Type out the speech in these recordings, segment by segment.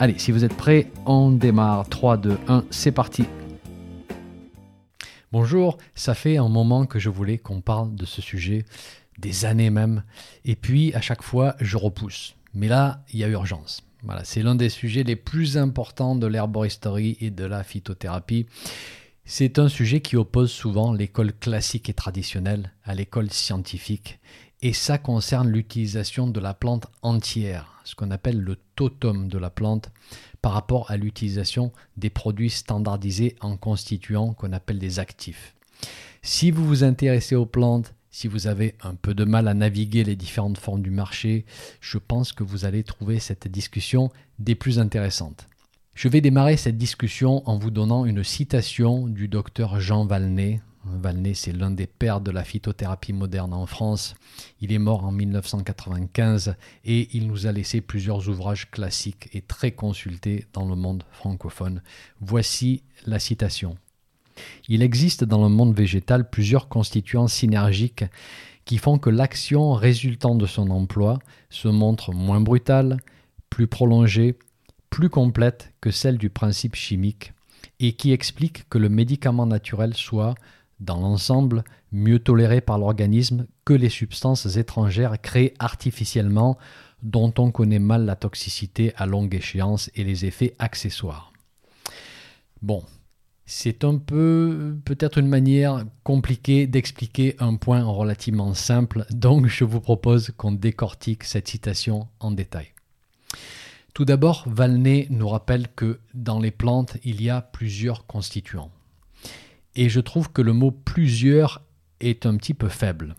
Allez, si vous êtes prêts, on démarre. 3, 2, 1, c'est parti. Bonjour, ça fait un moment que je voulais qu'on parle de ce sujet, des années même, et puis à chaque fois je repousse. Mais là, il y a urgence. Voilà, c'est l'un des sujets les plus importants de l'herboristerie et de la phytothérapie. C'est un sujet qui oppose souvent l'école classique et traditionnelle à l'école scientifique, et ça concerne l'utilisation de la plante entière, ce qu'on appelle le totem de la plante par rapport à l'utilisation des produits standardisés en constituants qu'on appelle des actifs. Si vous vous intéressez aux plantes, si vous avez un peu de mal à naviguer les différentes formes du marché, je pense que vous allez trouver cette discussion des plus intéressantes. Je vais démarrer cette discussion en vous donnant une citation du docteur Jean Valnet, Valnet, c'est l'un des pères de la phytothérapie moderne en France. Il est mort en 1995 et il nous a laissé plusieurs ouvrages classiques et très consultés dans le monde francophone. Voici la citation. Il existe dans le monde végétal plusieurs constituants synergiques qui font que l'action résultant de son emploi se montre moins brutale, plus prolongée, plus complète que celle du principe chimique, et qui expliquent que le médicament naturel soit, dans l'ensemble, mieux toléré par l'organisme que les substances étrangères créées artificiellement dont on connaît mal la toxicité à longue échéance et les effets accessoires. Bon, c'est un peu peut-être une manière compliquée d'expliquer un point relativement simple, donc je vous propose qu'on décortique cette citation en détail. Tout d'abord, Valnet nous rappelle que dans les plantes, il y a plusieurs constituants. Et je trouve que le mot plusieurs est un petit peu faible.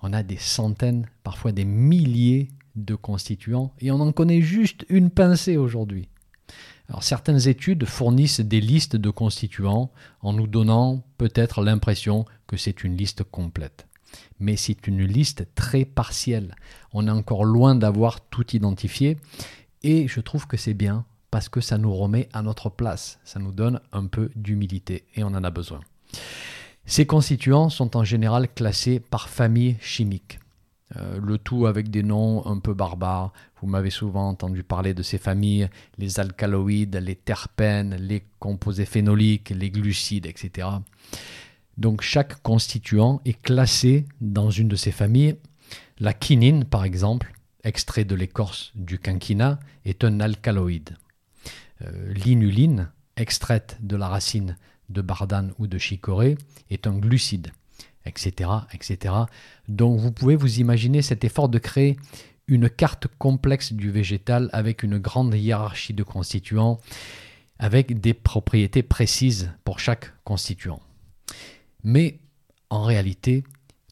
On a des centaines, parfois des milliers de constituants et on en connaît juste une pincée aujourd'hui. Alors certaines études fournissent des listes de constituants en nous donnant peut-être l'impression que c'est une liste complète. Mais c'est une liste très partielle. On est encore loin d'avoir tout identifié et je trouve que c'est bien parce que ça nous remet à notre place, ça nous donne un peu d'humilité et on en a besoin. Ces constituants sont en général classés par famille chimique. Euh, le tout avec des noms un peu barbares. Vous m'avez souvent entendu parler de ces familles, les alcaloïdes, les terpènes, les composés phénoliques, les glucides, etc. Donc chaque constituant est classé dans une de ces familles. La quinine, par exemple, extrait de l'écorce du quinquina, est un alcaloïde. Euh, l'inuline, extraite de la racine de bardane ou de chicorée, est un glucide, etc., etc. Donc vous pouvez vous imaginer cet effort de créer une carte complexe du végétal avec une grande hiérarchie de constituants, avec des propriétés précises pour chaque constituant. Mais en réalité,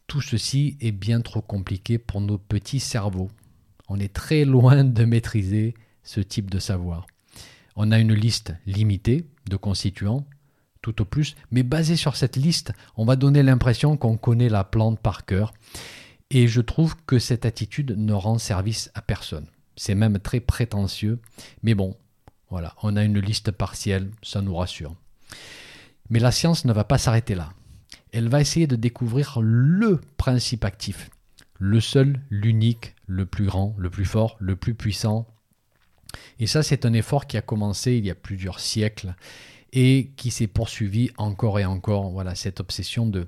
tout ceci est bien trop compliqué pour nos petits cerveaux. On est très loin de maîtriser ce type de savoir. On a une liste limitée de constituants, tout au plus, mais basée sur cette liste, on va donner l'impression qu'on connaît la plante par cœur. Et je trouve que cette attitude ne rend service à personne. C'est même très prétentieux, mais bon, voilà, on a une liste partielle, ça nous rassure. Mais la science ne va pas s'arrêter là. Elle va essayer de découvrir le principe actif, le seul, l'unique, le plus grand, le plus fort, le plus puissant, et ça, c'est un effort qui a commencé il y a plusieurs siècles et qui s'est poursuivi encore et encore. Voilà, cette obsession de,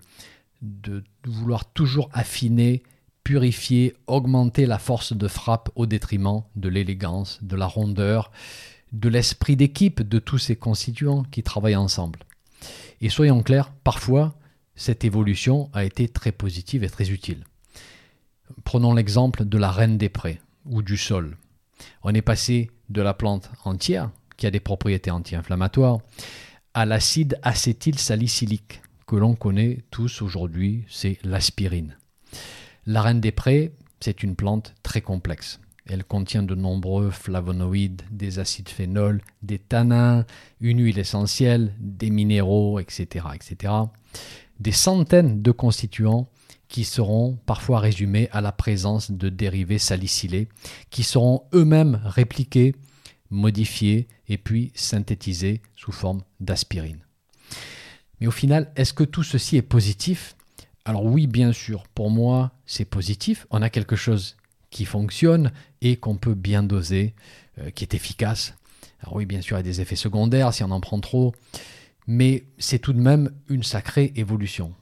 de vouloir toujours affiner, purifier, augmenter la force de frappe au détriment de l'élégance, de la rondeur, de l'esprit d'équipe de tous ces constituants qui travaillent ensemble. Et soyons clairs, parfois, cette évolution a été très positive et très utile. Prenons l'exemple de la reine des prés ou du sol. On est passé de la plante entière, qui a des propriétés anti-inflammatoires, à l'acide acétylsalicylique, que l'on connaît tous aujourd'hui, c'est l'aspirine. La reine des prés, c'est une plante très complexe. Elle contient de nombreux flavonoïdes, des acides phénols, des tanins, une huile essentielle, des minéraux, etc., etc. Des centaines de constituants qui seront parfois résumés à la présence de dérivés salicylés, qui seront eux-mêmes répliqués, modifiés et puis synthétisés sous forme d'aspirine. Mais au final, est-ce que tout ceci est positif? Alors oui, bien sûr, pour moi, c'est positif. On a quelque chose qui fonctionne et qu'on peut bien doser, euh, qui est efficace. Alors oui, bien sûr, il y a des effets secondaires si on en prend trop, mais c'est tout de même une sacrée évolution.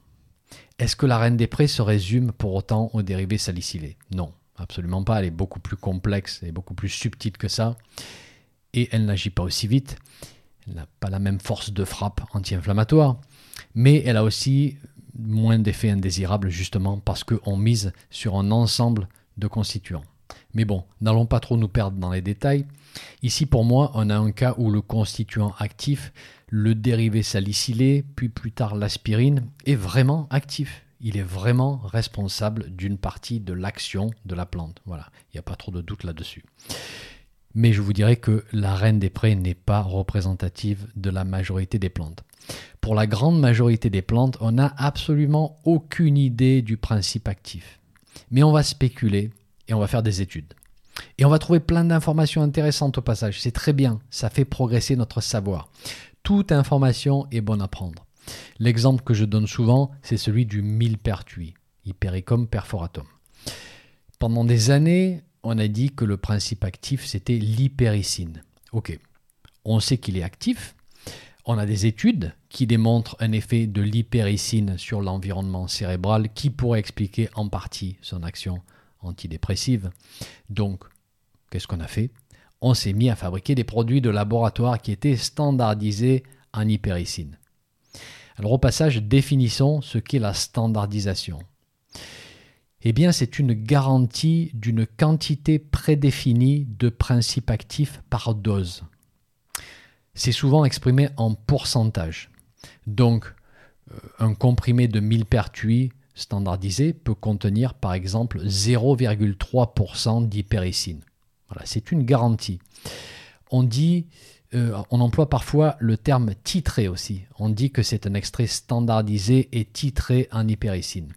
Est-ce que la reine des prés se résume pour autant aux dérivés salicylés? Non, absolument pas. Elle est beaucoup plus complexe et beaucoup plus subtile que ça. Et elle n'agit pas aussi vite. Elle n'a pas la même force de frappe anti-inflammatoire. Mais elle a aussi moins d'effets indésirables justement parce qu'on mise sur un ensemble de constituants. Mais bon, n'allons pas trop nous perdre dans les détails. Ici, pour moi, on a un cas où le constituant actif, le dérivé salicylé, puis plus tard l'aspirine, est vraiment actif. Il est vraiment responsable d'une partie de l'action de la plante. Voilà, il n'y a pas trop de doute là-dessus. Mais je vous dirais que la reine des prés n'est pas représentative de la majorité des plantes. Pour la grande majorité des plantes, on n'a absolument aucune idée du principe actif. Mais on va spéculer et on va faire des études. Et on va trouver plein d'informations intéressantes au passage. C'est très bien, ça fait progresser notre savoir. Toute information est bonne à prendre. L'exemple que je donne souvent, c'est celui du millepertuis, Hypericum perforatum. Pendant des années, on a dit que le principe actif, c'était l'hypericine. Ok, on sait qu'il est actif. On a des études qui démontrent un effet de l'hypericine sur l'environnement cérébral qui pourrait expliquer en partie son action antidépressive. Donc, qu'est-ce qu'on a fait? On s'est mis à fabriquer des produits de laboratoire qui étaient standardisés en hypericine. Alors au passage, définissons ce qu'est la standardisation. Eh bien, c'est une garantie d'une quantité prédéfinie de principes actifs par dose. C'est souvent exprimé en pourcentage. Donc, euh, un comprimé de millepertuis standardisé peut contenir par exemple 0,3% d'hypericine. Voilà, c'est une garantie. On dit, euh, on emploie parfois le terme titré aussi. On dit que c'est un extrait standardisé et titré en hypericine.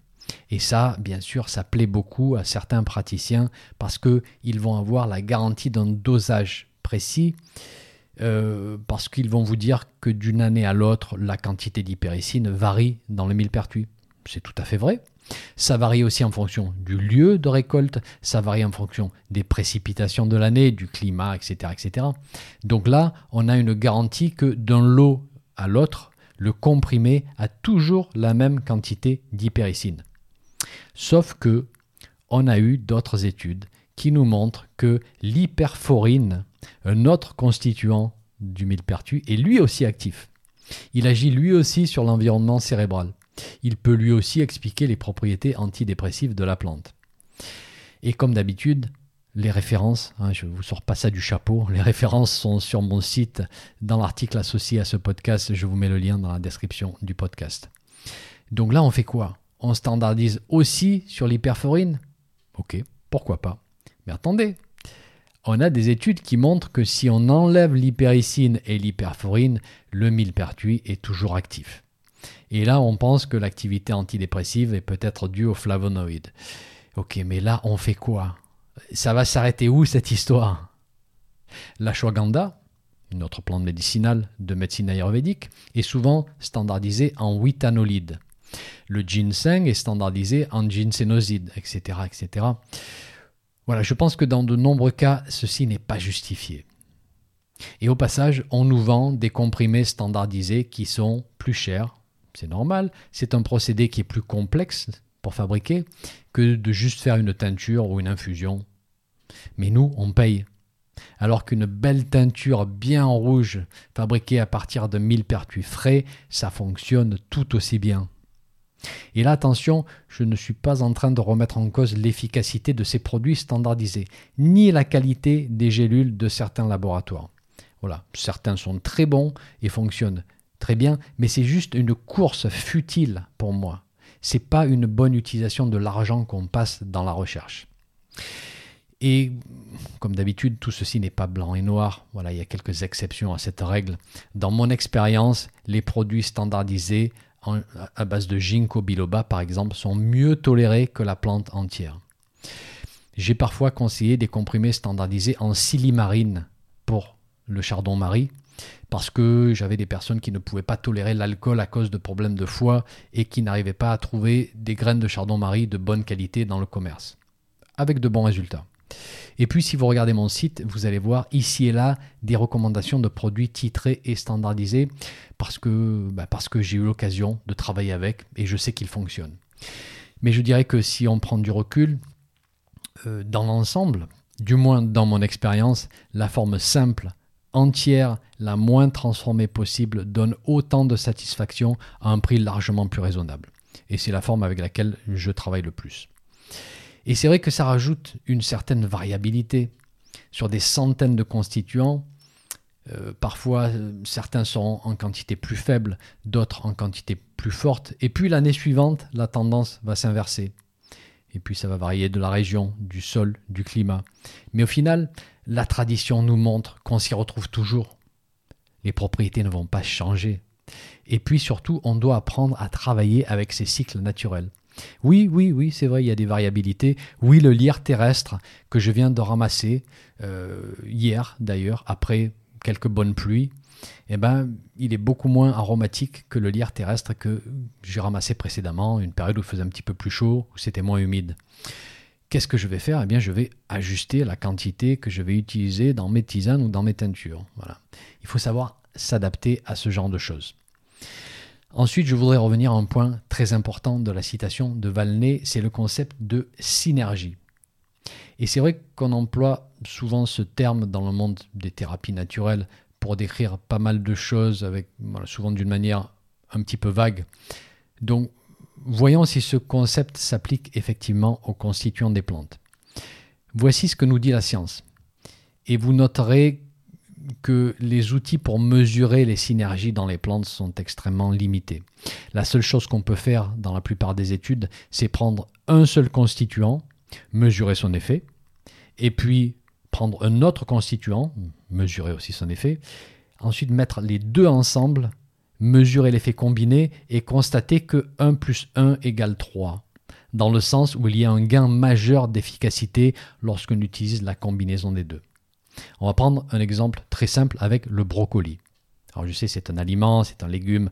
Et ça, bien sûr, ça plaît beaucoup à certains praticiens parce qu'ils vont avoir la garantie d'un dosage précis, euh, parce qu'ils vont vous dire que d'une année à l'autre, la quantité d'hypericine varie dans le millepertuis c'est tout à fait vrai. Ça varie aussi en fonction du lieu de récolte, ça varie en fonction des précipitations de l'année, du climat, etc., etc. Donc là, on a une garantie que d'un lot à l'autre, le comprimé a toujours la même quantité d'hypericine. Sauf que on a eu d'autres études qui nous montrent que l'hyperforine, un autre constituant du millepertuis, est lui aussi actif. Il agit lui aussi sur l'environnement cérébral il peut lui aussi expliquer les propriétés antidépressives de la plante. Et comme d'habitude, les références, hein, je ne vous sors pas ça du chapeau, les références sont sur mon site dans l'article associé à ce podcast, je vous mets le lien dans la description du podcast. Donc là, on fait quoi? On standardise aussi sur l'hyperforine Ok, pourquoi pas Mais attendez, on a des études qui montrent que si on enlève l'hypericine et l'hyperforine, le millepertuis est toujours actif. Et là, on pense que l'activité antidépressive est peut-être due aux flavonoïdes. Ok, mais là, on fait quoi? Ça va s'arrêter où cette histoire? L'ashwagandha, une autre plante médicinale de médecine ayurvédique, est souvent standardisée en anolides. Le ginseng est standardisé en ginsénoside, etc., etc. Voilà, je pense que dans de nombreux cas, ceci n'est pas justifié. Et au passage, on nous vend des comprimés standardisés qui sont plus chers, c'est normal. C'est un procédé qui est plus complexe pour fabriquer que de juste faire une teinture ou une infusion. Mais nous, on paye. Alors qu'une belle teinture bien rouge, fabriquée à partir de millepertuis frais, ça fonctionne tout aussi bien. Et là, attention, je ne suis pas en train de remettre en cause l'efficacité de ces produits standardisés, ni la qualité des gélules de certains laboratoires. Voilà, certains sont très bons et fonctionnent très bien, mais c'est juste une course futile pour moi. C'est pas une bonne utilisation de l'argent qu'on passe dans la recherche. Et comme d'habitude, tout ceci n'est pas blanc et noir. Voilà, il y a quelques exceptions à cette règle. Dans mon expérience, les produits standardisés à base de ginkgo biloba, par exemple, sont mieux tolérés que la plante entière. J'ai parfois conseillé des comprimés standardisés en silimarine pour le chardon-marie, parce que j'avais des personnes qui ne pouvaient pas tolérer l'alcool à cause de problèmes de foie et qui n'arrivaient pas à trouver des graines de chardon-marie de bonne qualité dans le commerce, avec de bons résultats. Et puis si vous regardez mon site, vous allez voir ici et là des recommandations de produits titrés et standardisés parce que, bah, j'ai eu l'occasion de travailler avec et je sais qu'ils fonctionnent. Mais je dirais que si on prend du recul, euh, dans l'ensemble, du moins dans mon expérience, la forme simple, entière, la moins transformée possible donne autant de satisfaction à un prix largement plus raisonnable. Et c'est la forme avec laquelle je travaille le plus. Et c'est vrai que ça rajoute une certaine variabilité. Sur des centaines de constituants, euh, parfois euh, certains sont en quantité plus faible, d'autres en quantité plus forte. Et puis l'année suivante, la tendance va s'inverser. Et puis ça va varier de la région, du sol, du climat. Mais au final, la tradition nous montre qu'on s'y retrouve toujours. Les propriétés ne vont pas changer. Et puis surtout, on doit apprendre à travailler avec ces cycles naturels. Oui, oui, oui, c'est vrai, il y a des variabilités. Oui, le lierre terrestre que je viens de ramasser euh, hier d'ailleurs, après quelques bonnes pluies, eh ben, il est beaucoup moins aromatique que le lierre terrestre que j'ai ramassé précédemment, une période où il faisait un petit peu plus chaud, où c'était moins humide. Qu'est-ce que je vais faire? Eh bien, je vais ajuster la quantité que je vais utiliser dans mes tisanes ou dans mes teintures. Voilà. Il faut savoir s'adapter à ce genre de choses. Ensuite, je voudrais revenir à un point très important de la citation de Valnet, c'est le concept de synergie. Et c'est vrai qu'on emploie souvent ce terme dans le monde des thérapies naturelles pour décrire pas mal de choses, souvent d'une manière un petit peu vague. Donc, voyons si ce concept s'applique effectivement aux constituants des plantes. Voici ce que nous dit la science. Et vous noterez que les outils pour mesurer les synergies dans les plantes sont extrêmement limités. La seule chose qu'on peut faire dans la plupart des études, c'est prendre un seul constituant, mesurer son effet, et puis prendre un autre constituant, mesurer aussi son effet, ensuite mettre les deux ensemble, mesurer l'effet combiné et constater que 1 plus 1 égale 3, dans le sens où il y a un gain majeur d'efficacité lorsqu'on utilise la combinaison des deux. On va prendre un exemple très simple avec le brocoli. Alors je sais, c'est un aliment, c'est un légume,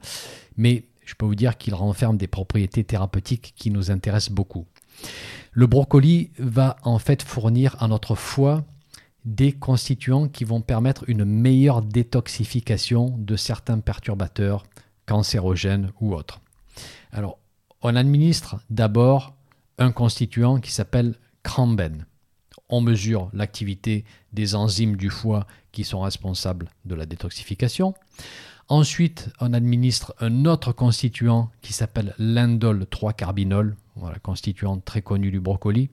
mais je peux vous dire qu'il renferme des propriétés thérapeutiques qui nous intéressent beaucoup. Le brocoli va en fait fournir à notre foie des constituants qui vont permettre une meilleure détoxification de certains perturbateurs cancérogènes ou autres. Alors, on administre d'abord un constituant qui s'appelle cramben on mesure l'activité des enzymes du foie qui sont responsables de la détoxification. Ensuite, on administre un autre constituant qui s'appelle l'indole 3-carbinol, voilà, constituant très connu du brocoli.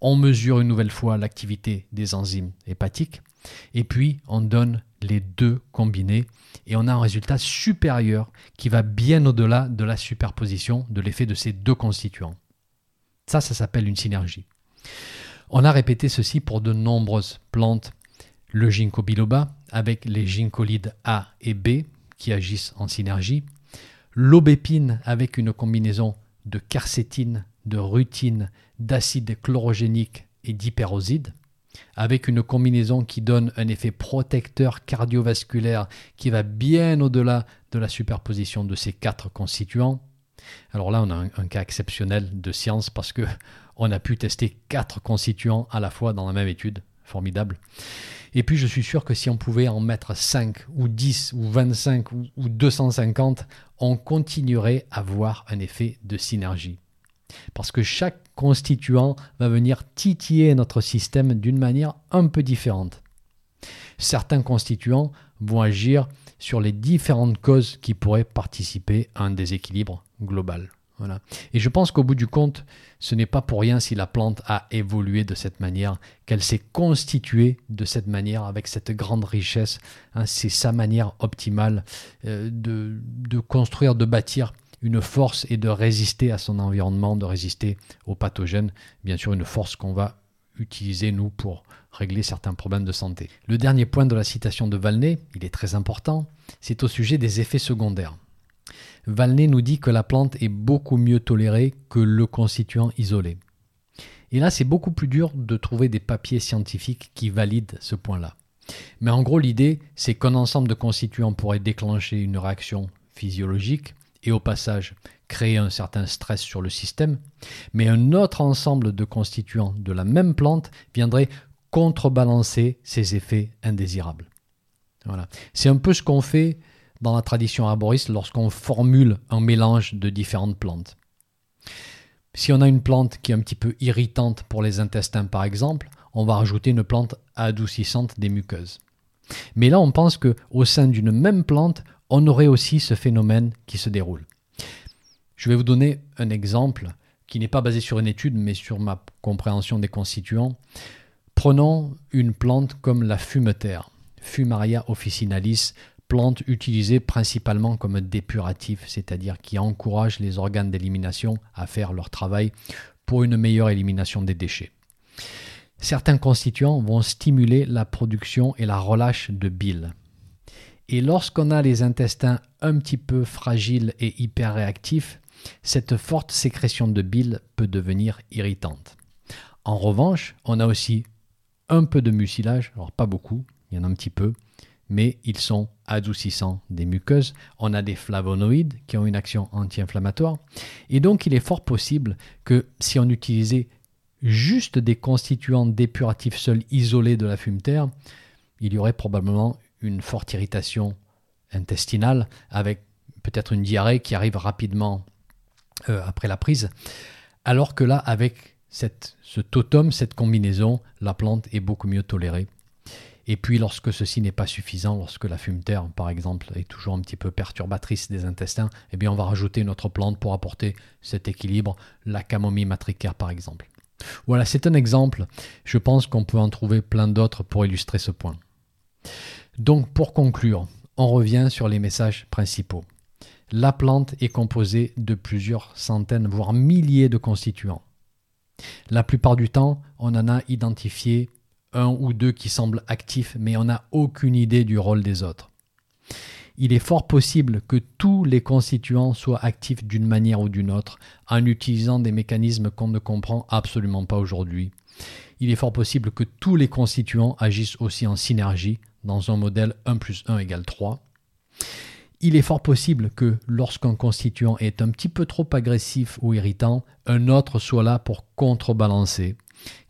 On mesure une nouvelle fois l'activité des enzymes hépatiques. Et puis, on donne les deux combinés et on a un résultat supérieur qui va bien au-delà de la superposition de l'effet de ces deux constituants. Ça, ça s'appelle une synergie. On a répété ceci pour de nombreuses plantes. Le ginkgo biloba avec les ginkgolides A et B qui agissent en synergie. L'aubépine avec une combinaison de quercétine, de rutine, d'acide chlorogénique et d'hyperoside, avec une combinaison qui donne un effet protecteur cardiovasculaire qui va bien au-delà de la superposition de ces quatre constituants. Alors là, on a un, cas exceptionnel de science parce que on a pu tester quatre constituants à la fois dans la même étude. Formidable. Et puis je suis sûr que si on pouvait en mettre 5 ou 10 ou 25 ou, 250, on continuerait à voir un effet de synergie. Parce que chaque constituant va venir titiller notre système d'une manière un peu différente. Certains constituants vont agir sur les différentes causes qui pourraient participer à un déséquilibre global. Voilà. Et je pense qu'au bout du compte, ce n'est pas pour rien si la plante a évolué de cette manière, qu'elle s'est constituée de cette manière, avec cette grande richesse. Hein. c'est sa manière optimale euh, de, de, construire, de bâtir une force et de résister à son environnement, de résister aux pathogènes. Bien sûr, une force qu'on va utiliser, nous, pour régler certains problèmes de santé. Le dernier point de la citation de Valnet, il est très important, c'est au sujet des effets secondaires. Valnet nous dit que la plante est beaucoup mieux tolérée que le constituant isolé. Et là, c'est beaucoup plus dur de trouver des papiers scientifiques qui valident ce point-là. Mais en gros, l'idée, c'est qu'un ensemble de constituants pourrait déclencher une réaction physiologique et au passage créer un certain stress sur le système, mais un autre ensemble de constituants de la même plante viendrait contrebalancer ces effets indésirables. Voilà. C'est un peu ce qu'on fait dans la tradition arboriste lorsqu'on formule un mélange de différentes plantes. Si on a une plante qui est un petit peu irritante pour les intestins par exemple, on va rajouter une plante adoucissante des muqueuses. Mais là, on pense que au sein d'une même plante, on aurait aussi ce phénomène qui se déroule. Je vais vous donner un exemple qui n'est pas basé sur une étude, mais sur ma compréhension des constituants. Prenons une plante comme la fumeterre, Fumaria officinalis, plante utilisée principalement comme dépuratif, c'est-à-dire qui encourage les organes d'élimination à faire leur travail pour une meilleure élimination des déchets. Certains constituants vont stimuler la production et la relâche de bile. Et lorsqu'on a les intestins un petit peu fragiles et hyper réactifs, cette forte sécrétion de bile peut devenir irritante. En revanche, on a aussi un peu de mucilage, alors pas beaucoup, il y en a un petit peu, mais ils sont adoucissants des muqueuses. On a des flavonoïdes qui ont une action anti-inflammatoire. Et donc il est fort possible que si on utilisait juste des constituants dépuratifs seuls isolés de la fumeterre, il y aurait probablement une forte irritation intestinale avec peut-être une diarrhée qui arrive rapidement euh, après la prise. Alors que là, avec ce totem, cette combinaison, la plante est beaucoup mieux tolérée. Et puis lorsque ceci n'est pas suffisant, lorsque la fumeterre, par exemple, est toujours un petit peu perturbatrice des intestins, eh bien on va rajouter une autre plante pour apporter cet équilibre, la camomille matricaire par exemple. Voilà, c'est un exemple. Je pense qu'on peut en trouver plein d'autres pour illustrer ce point. Donc pour conclure, on revient sur les messages principaux. La plante est composée de plusieurs centaines, voire milliers de constituants. La plupart du temps, on en a identifié un ou deux qui semblent actifs, mais on n'a aucune idée du rôle des autres. Il est fort possible que tous les constituants soient actifs d'une manière ou d'une autre, en utilisant des mécanismes qu'on ne comprend absolument pas aujourd'hui. Il est fort possible que tous les constituants agissent aussi en synergie, dans un modèle 1 plus 1 égale 3. Il est fort possible que lorsqu'un constituant est un petit peu trop agressif ou irritant, un autre soit là pour contrebalancer,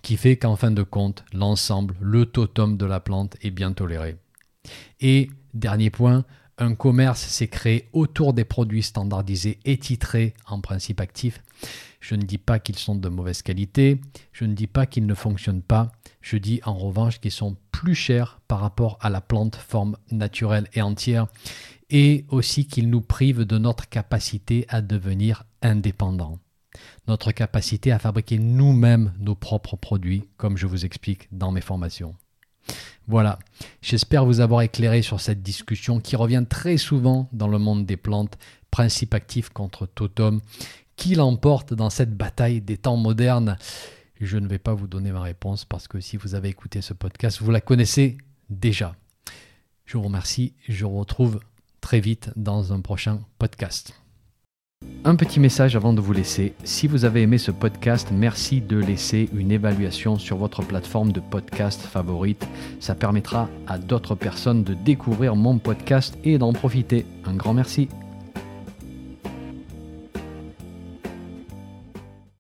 qui fait qu'en fin de compte, l'ensemble, le totem de la plante est bien toléré. Et, dernier point, un commerce s'est créé autour des produits standardisés et titrés en principe actif. Je ne dis pas qu'ils sont de mauvaise qualité, je ne dis pas qu'ils ne fonctionnent pas, je dis en revanche qu'ils sont plus chers par rapport à la plante forme naturelle et entière, et aussi qu'ils nous privent de notre capacité à devenir indépendants notre capacité à fabriquer nous-mêmes nos propres produits, comme je vous explique dans mes formations. Voilà, j'espère vous avoir éclairé sur cette discussion qui revient très souvent dans le monde des plantes, principe actif contre totem, qui l'emporte dans cette bataille des temps modernes. Je ne vais pas vous donner ma réponse parce que si vous avez écouté ce podcast, vous la connaissez déjà. Je vous remercie, je vous retrouve très vite dans un prochain podcast. Un petit message avant de vous laisser. Si vous avez aimé ce podcast, merci de laisser une évaluation sur votre plateforme de podcast favorite. Ça permettra à d'autres personnes de découvrir mon podcast et d'en profiter. Un grand merci.